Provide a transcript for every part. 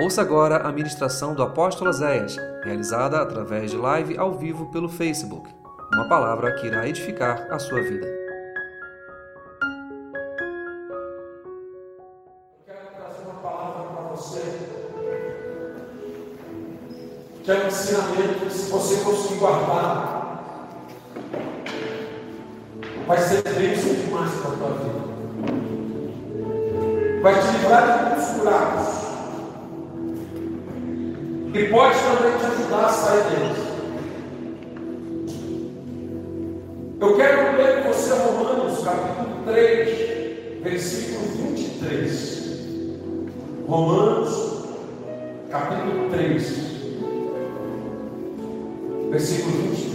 Ouça agora a ministração do apóstolo Zéias, realizada através de live ao vivo pelo Facebook. Uma palavra que irá edificar a sua vida. Quero trazer uma palavra para você. Que é um ensinamento que se você conseguir guardar, vai ser bênção demais para a tua vida. Vai te livrar de muitos buracos. E pode também te ajudar a sair deles. Eu quero ler com você Romanos capítulo 3, versículo 23. Romanos capítulo 3, versículo 23.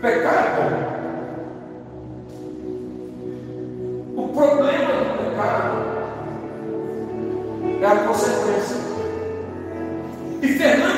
Pecar é. O problema do pecado é a consequência. E Fernando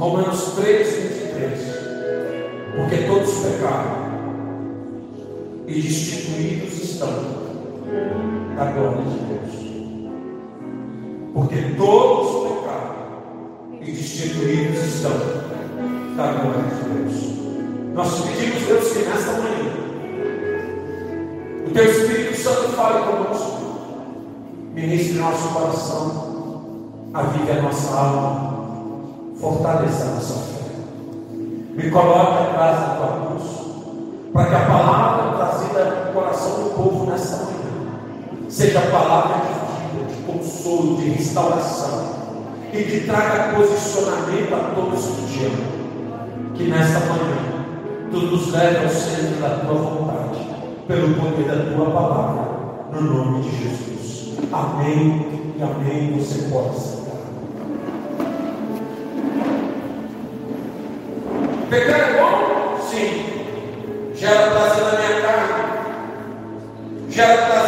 Romanos 3, 23. Porque todos pecaram e destituídos estão da glória de Deus. Porque todos pecaram e destituídos estão da glória de Deus. Nós pedimos, Deus, que nesta manhã o Teu Espírito Santo fale conosco, ministre nosso coração, avive a nossa alma, fortaleça a nossa fé. Me coloque atrás da tua cruz, para que a palavra trazida no coração do povo nesta manhã seja palavra de vida, de consolo, de restauração e que traga posicionamento a todos que te amam. Que nesta manhã tu nos leve ao centro da tua vontade, pelo poder da tua palavra, no nome de Jesus. Amém e amém. Você pode Pecar é bom? Sim. Gera prazer na minha carne. Gera prazer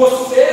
Você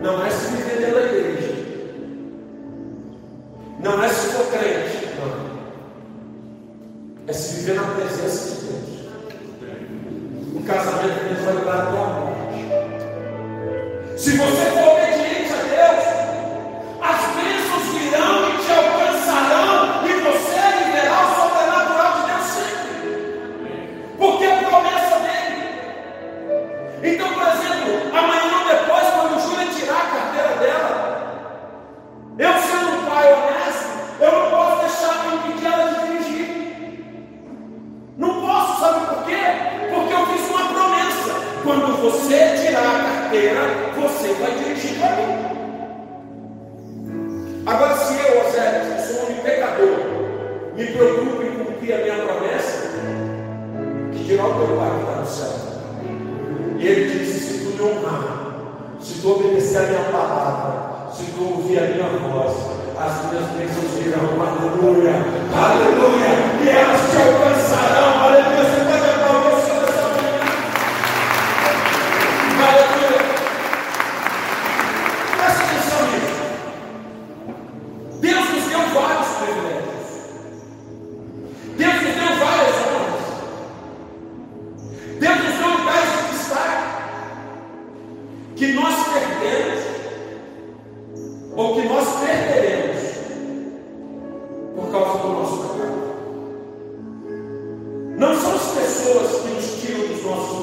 No. é simplesmente pessoas que nos tiram dos nossos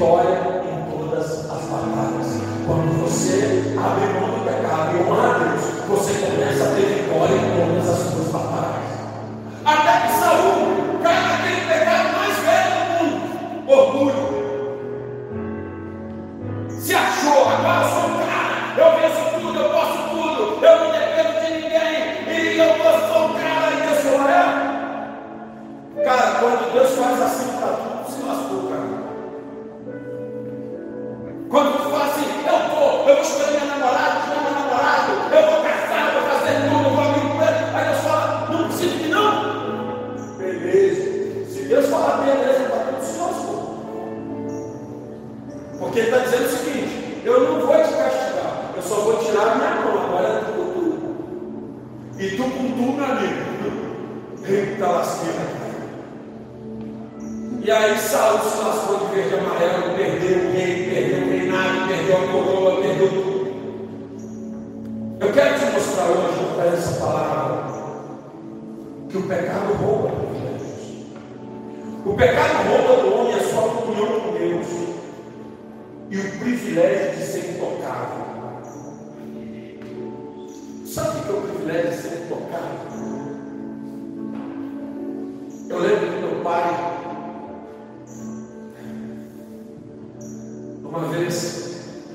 vitória.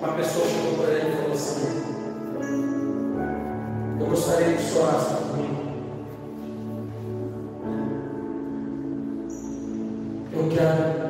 uma pessoa chegou para ele e falou assim: Eu gostaria que o senhor orasse. Eu quero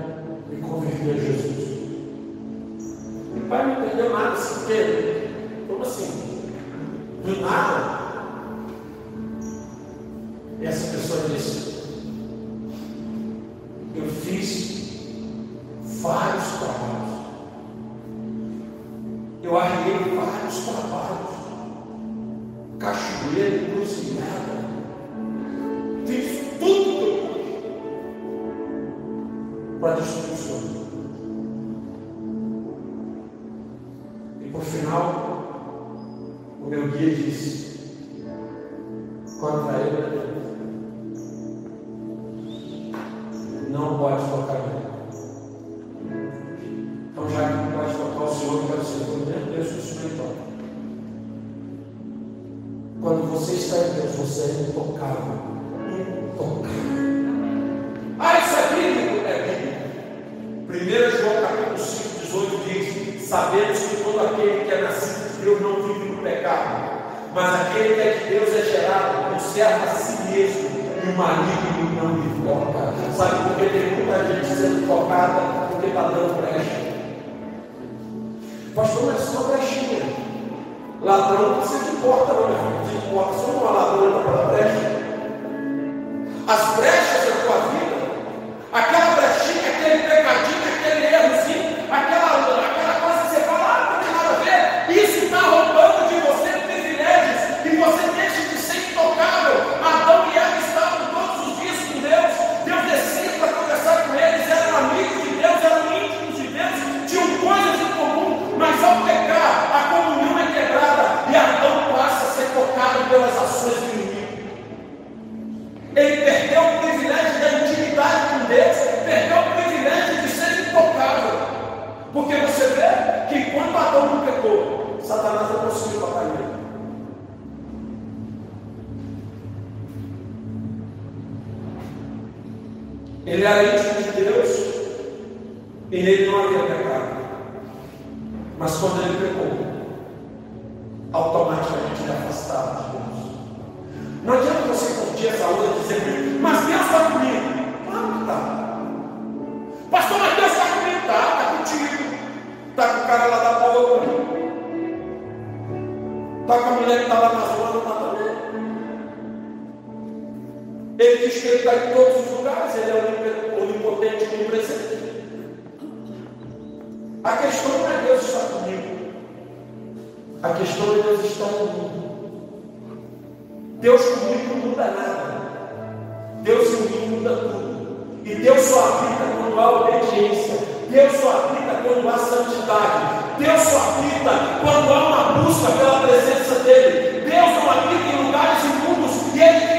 muda tudo. E Deus só habita quando há obediência. Deus só habita quando há santidade. Deus só habita quando há uma busca pela presença dEle. Deus não habita em lugares imundos e Ele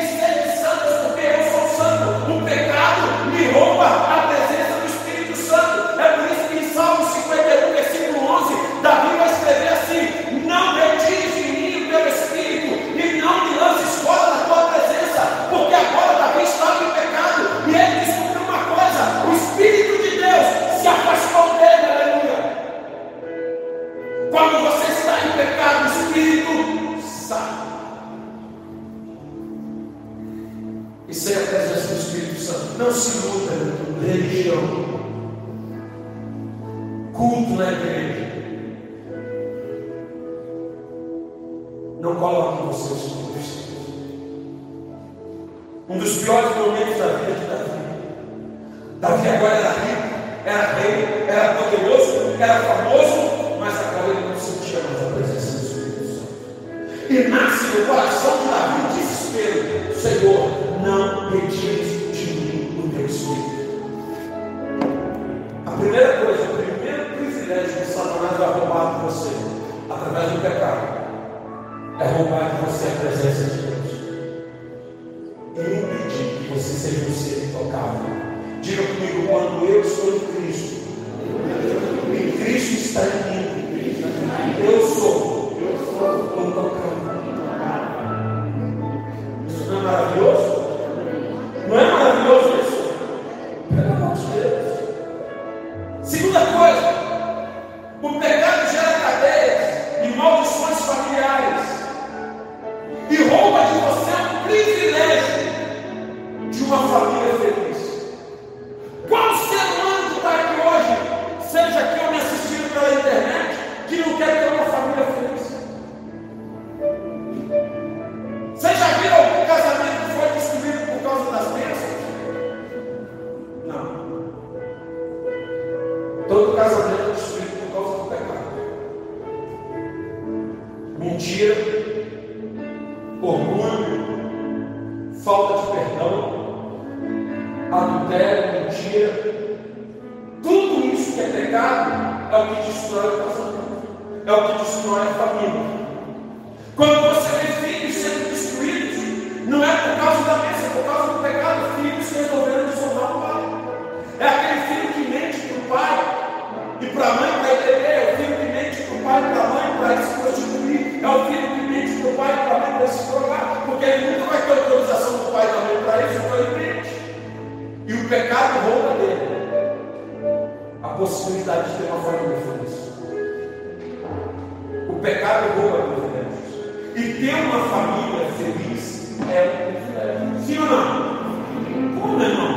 pecado rouba a privilégios. Né? E ter uma família feliz é um privilégio. Sim ou não? Como, meu irmão?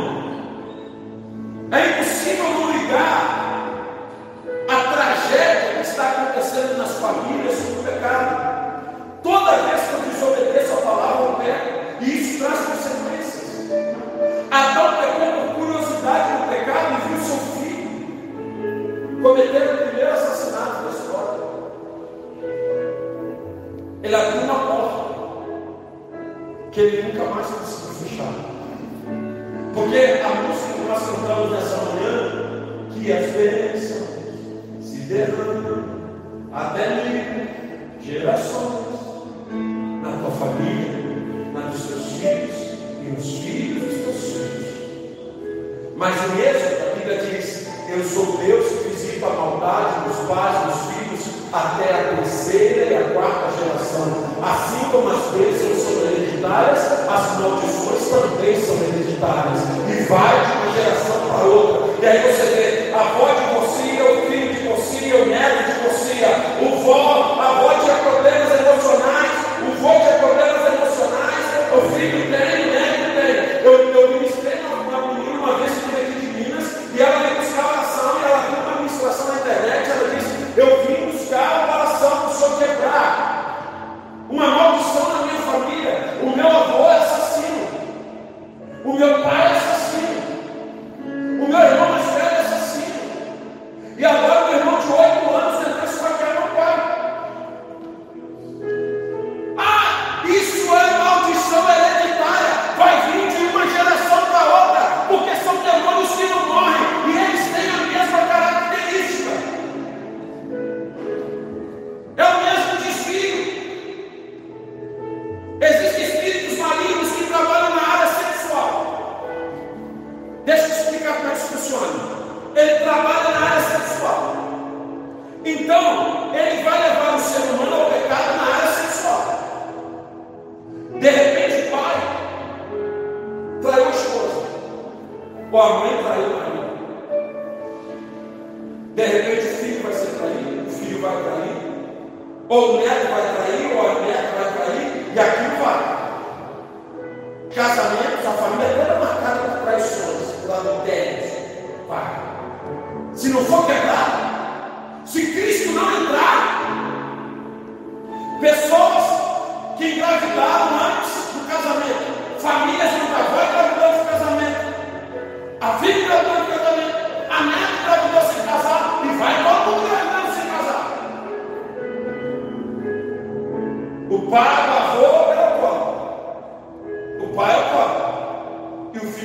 É impossível não ligar a tragédia que está acontecendo nas famílias sobre o pecado. Toda vez que eu desobedeço a palavra, eu peco. E isso traz consequências. Adão pecou por curiosidade no pecado e viu seu filho cometendo que ele nunca mais conseguiu fechar. Porque a música que nós cantamos nessa manhã, que às vezes são hereditárias e vai de uma geração para outra. E aí você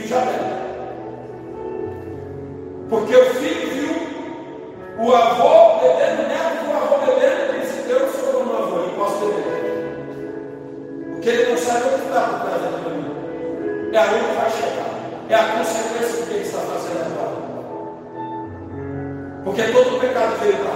Já Javé. Porque o filho viu o avô bebendo, o neto o avô bebendo, e disse, eu sou o meu avô, eu posso beber. porque ele não sabe o que está por trás da. É a que vai chegar. É a consequência do que ele está fazendo agora. Porque todo o pecado veio para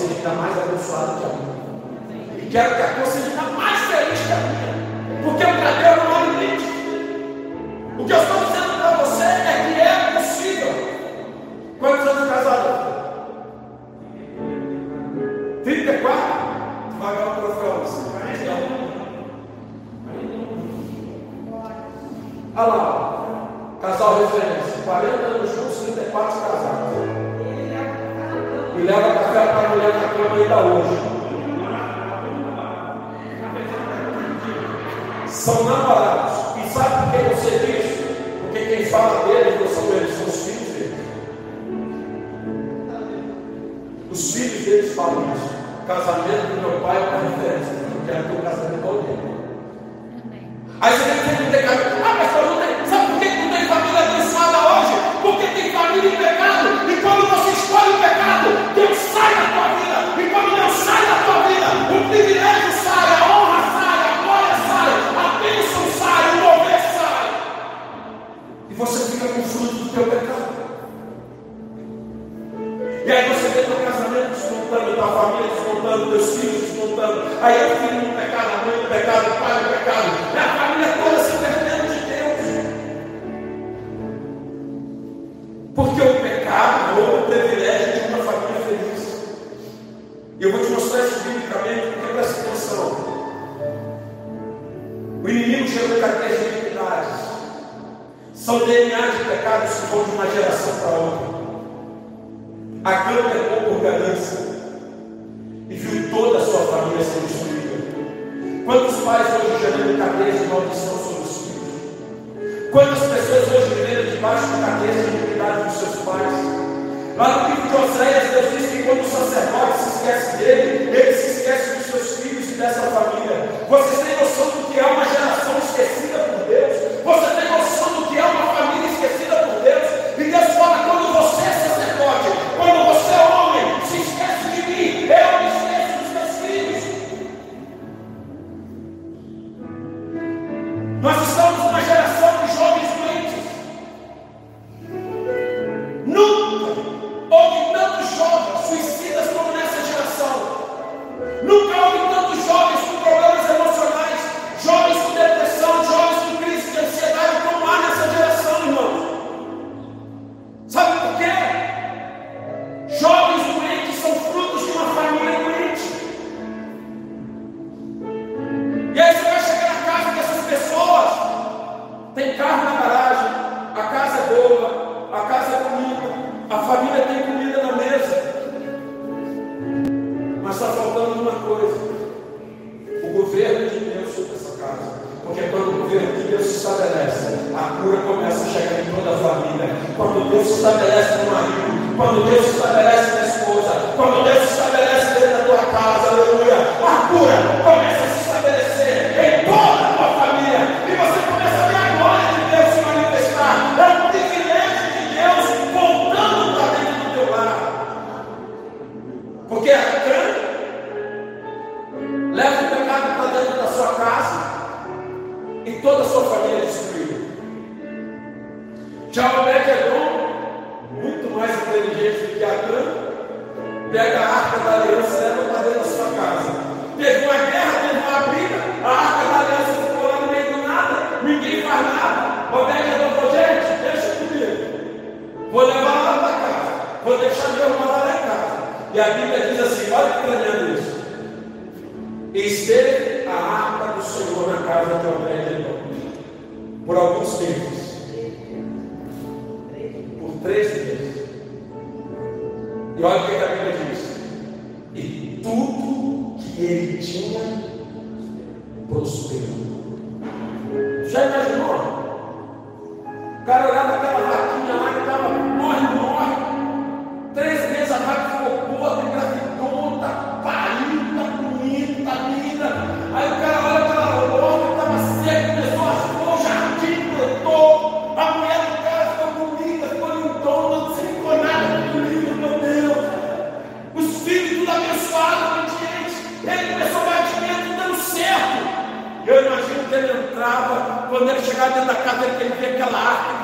você fica tá mais abençoado que a minha. E quero que a tua seja mais feliz que a minha. Porque o cabelo não há limite. O que eu estou dizendo para você é que é possível. Quantos anos casados? 34? Vai lá para o troféu. Olha lá, casal referência. 40 anos juntos, 34 casados e leva café para a mulher na cama ainda tá hoje. São namorados. E sabe por que você diz? Porque quem fala deles não são eles, são os filhos deles. Os filhos deles falam isso. O casamento do meu pai é uma referência. Eu quero ter um casamento alguém. Aí você tem que ter ah, mas falou chega da credibilidade. São DNA de pecados que vão de uma geração para outra. A Acã pecou é por ganância e viu toda a sua família ser destruída. Quantos pais hoje gerando cabeça de maldição sobre os filhos? Quantas pessoas hoje vivendo debaixo da cabeça de iniquidade dos seus pais? Lá no livro de Oséias, Deus diz que quando o sacerdote se esquece dele, ele se esquece dos seus filhos dessa família. Vocês têm noção do que é uma geração esquecida por a cura começa a chegar em toda a família. Quando Deus estabelece no marido, quando Deus estabelece na esposa, quando Deus estabelece dentro da tua casa, aleluia, a cura Quando ele chegar dentro da casa, ele vê aquela arca.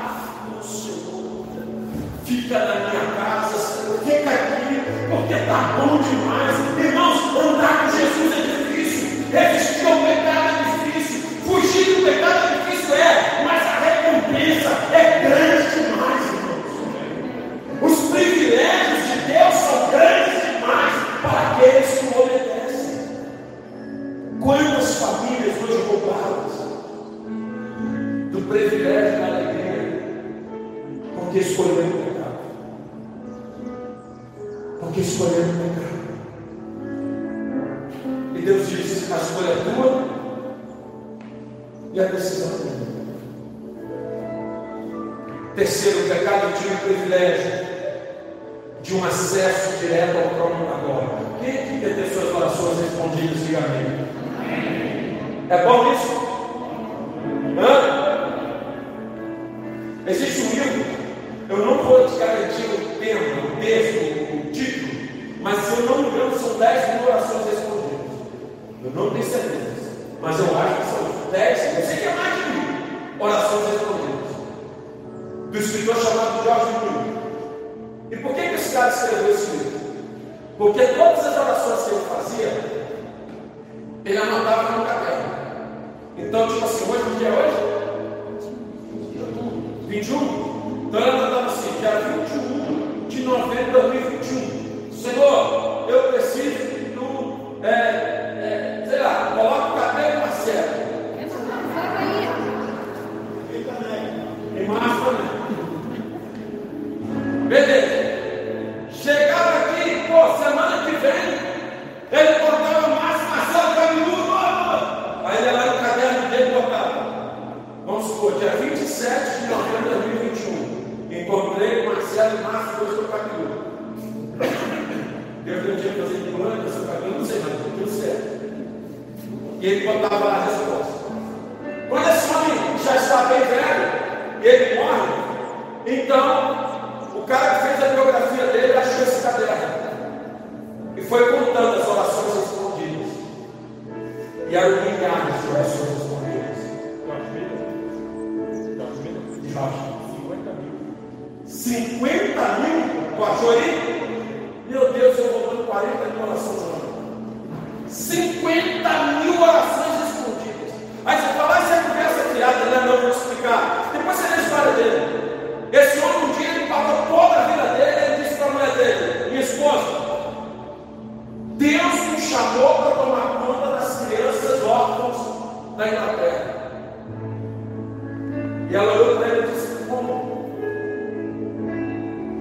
Oh, Senhor, fica na minha casa, Senhor, fica aqui, porque está bom demais. Irmãos, andar com Jesus é difícil, resistir ao pecado é difícil, fugir do pecado é difícil, é, mas a recompensa é grande. todas as orações que ele fazia, ele anotava no caderno. Então, tipo assim, hoje, que dia é hoje? 21. 21? Então ele anotava assim, dia 21 de novembro de 2021. Senhor,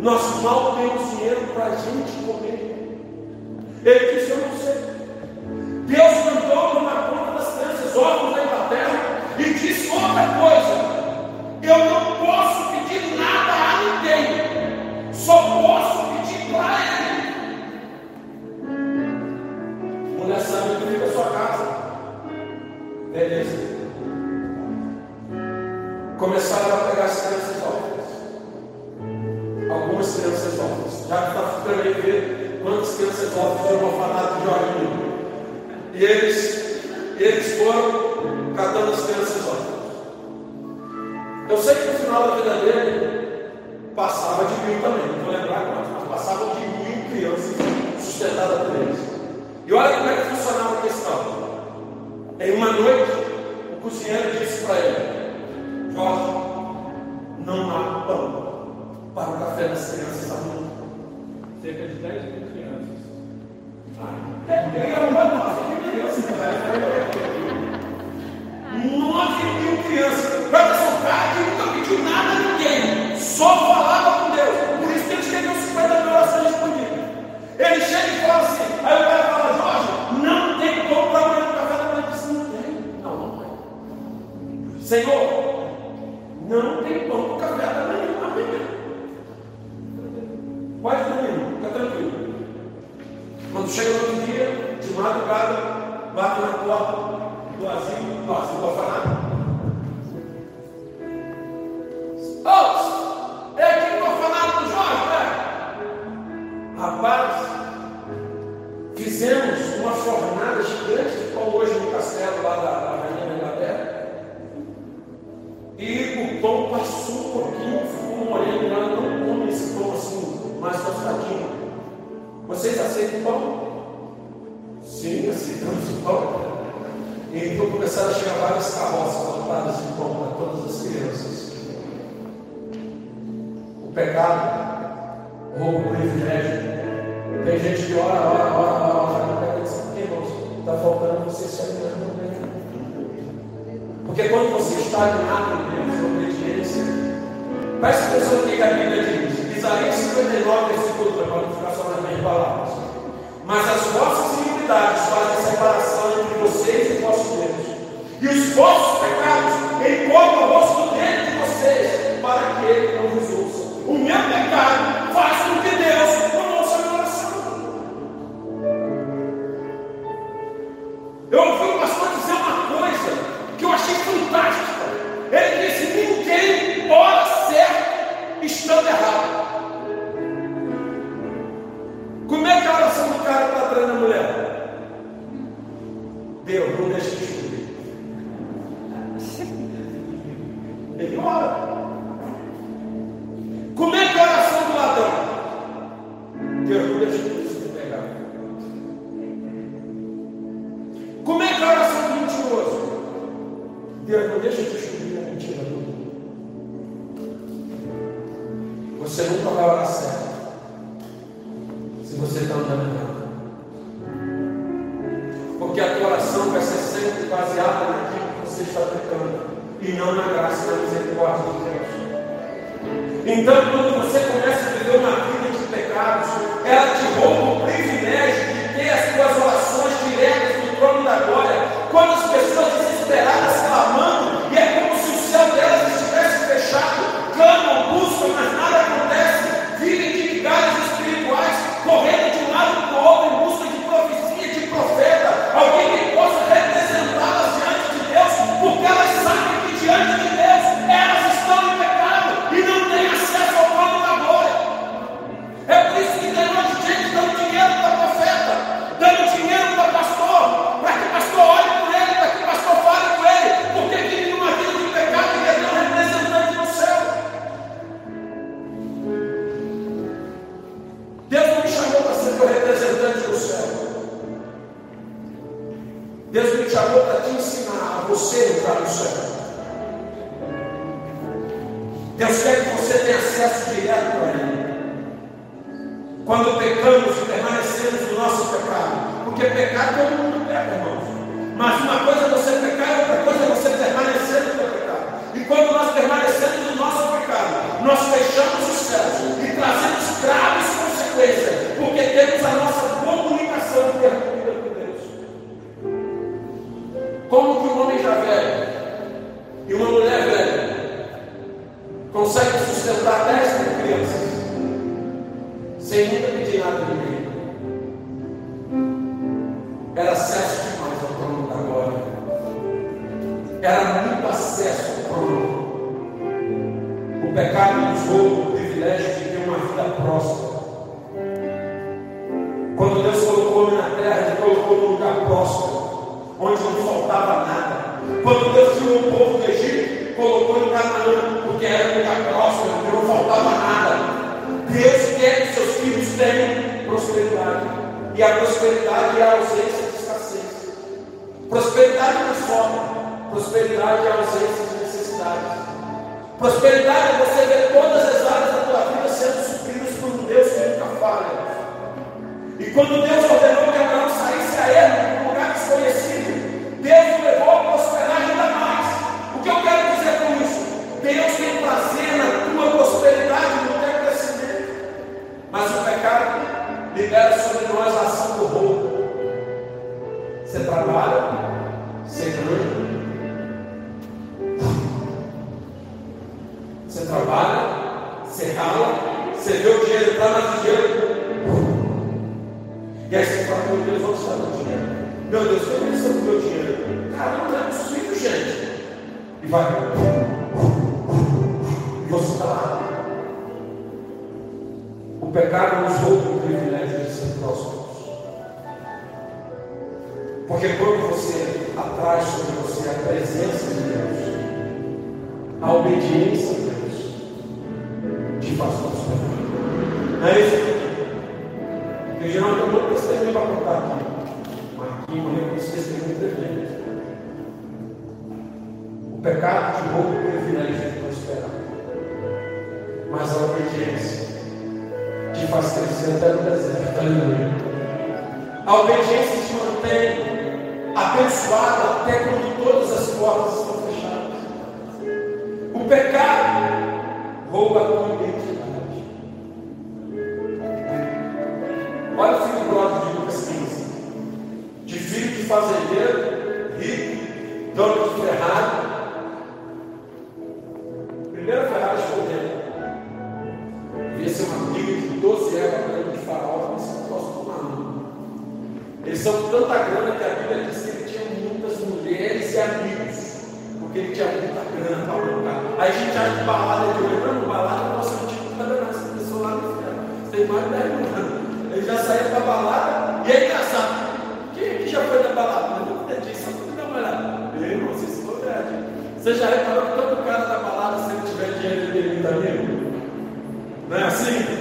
Nós mal temos dinheiro para a gente comer. Deus me chamou para te ensinar a você entrar no céu. Deus quer que você tenha acesso direto a Ele. Quando pecamos, permanecemos no nosso pecado. Porque pecado todo mundo peca, irmãos. Mas uma coisa é você pecar, outra coisa é você permanecer no seu pecado. E quando nós permanecemos no nosso pecado, nós fechamos os céus e trazemos graves consequências, porque temos a nossa Uma mulher velha consegue sustentar dez mil crianças sem nunca pedir nada de mim. Era acesso demais ao trono da glória. Era muito acesso ao trono. O pecado nos rouba o privilégio de ter uma vida próspera. Quando Deus colocou homem na terra, Ele colocou num lugar próspero, onde não faltava nada. Quando Deus tinha o povo colocou em Canaã, porque era muito próximo porque não faltava nada. Deus quer é que seus filhos tenham prosperidade. E a prosperidade é a ausência de escassez. Prosperidade não é sobra, prosperidade é a ausência de necessidade. Prosperidade é você ver todas as áreas da tua vida sendo supridas por um Deus que nunca falha. E quando Deus ordenou que Abraão saísse a ele, Primeira Ferrari escolhendo. Devia ser uma briga de 12 época de farol, mas não posso tomar não. Eles são tanta grana que a Bíblia diz que ele tinha muitas mulheres e amigos. Porque ele tinha muita grana para colocar. Aí a gente acha que balada de hoje, não, balada nossa não tinha nada mais. Essa pessoa lá no. Tem mais de 10 anos. Ele já saiu para balada e é engraçado. Quem aqui já foi na balada? Eu não entendi, só uma olhada. Meu irmão, vocês são verdade. Você já reparou que todo cara da balada, se ele tiver amigo? Não é assim?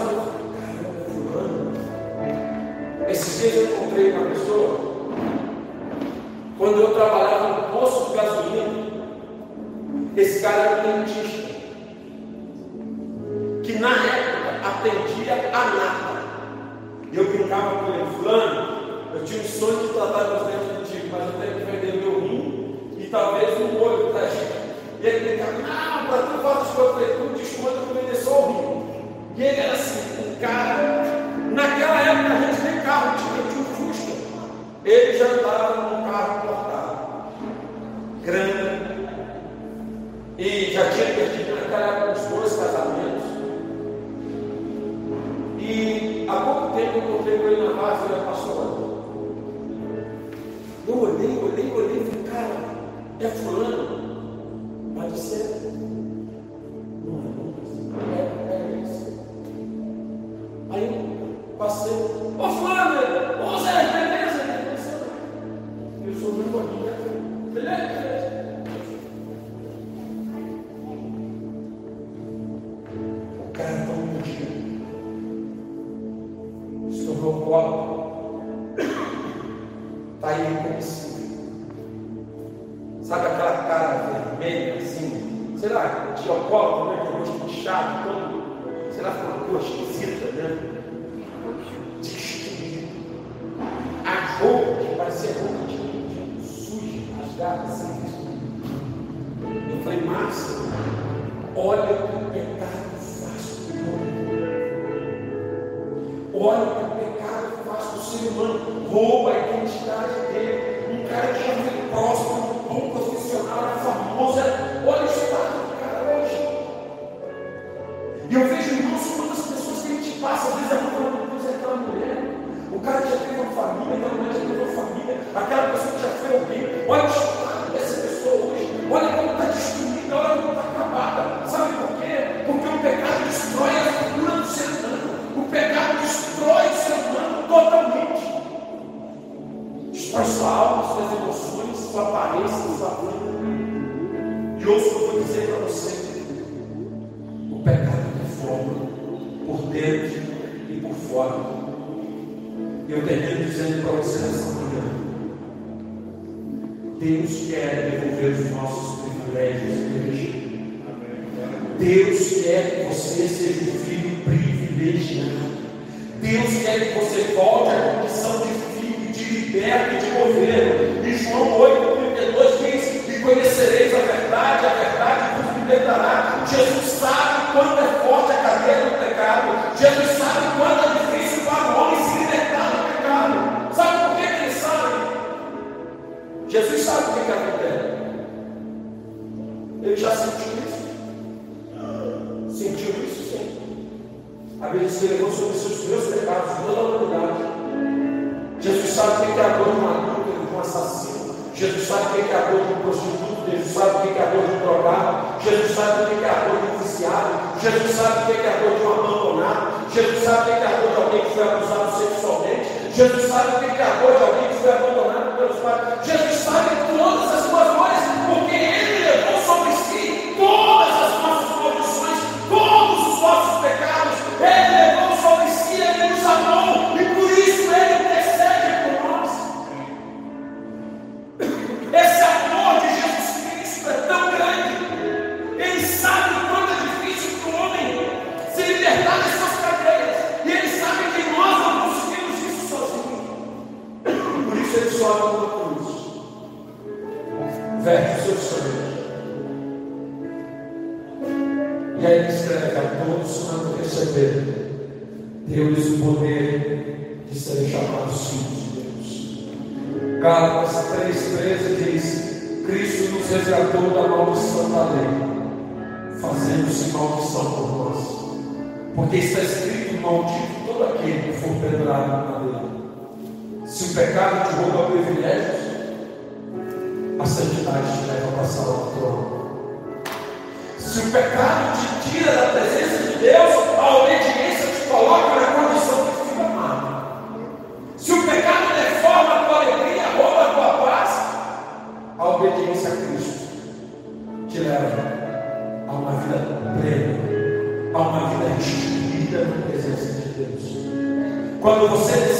Caramba, fulano? Esses dias eu encontrei uma pessoa. Quando eu trabalhava no posto de gasolina, esse cara era um dentista. Que na época atendia a nada. Eu brincava com ele, fulano, eu tinha um sonho de tratar meus dentes antigos, mas eu tenho que vender meu rim e talvez um olho para gente. E ele brincava, não, para tu faz as coisas, E ele era assim, um cara. Naquela época a gente nem carro tinha, tinha um Fusca. Ele já andava num carro importado. Grande. E já tinha perdido naquela época uns dois casamentos. E há pouco tempo eu encontrei com ele na base e passou Eu olhei, olhei, olhei e falei, cara, é fulano. Pode ser. Roupa de, de suja, rasgada, assim. Eu falei, Márcia, olha o pecado faz com o homem. Olha o pecado faz com o ser humano. Que, que acontece. Ele já sentiu isso. Sentiu isso, sim. A Bíblia levou sobre os meus pecados, toda a humanidade. Jesus sabe o que é a dor de um adúltero, de um assassino. Jesus sabe o que é a dor de um prostituto. Jesus sabe o que é a dor de um drogado. Jesus sabe o que é a dor de um viciado. Jesus sabe o que é a dor de um abandonado. Jesus sabe o que é a dor de alguém que foi abusado sexualmente. Jesus sabe o que é a dor de alguém que foi abandonado pelos pais. Jesus sabe da lei, fazendo-se maldição por nós. Porque está escrito: Maldito todo aquele que for pedrado na lei. Se o pecado te rouba privilégios, a santidade te leva a passar ao trono. Se o pecado te tira da presença de Deus, a obediência Quando você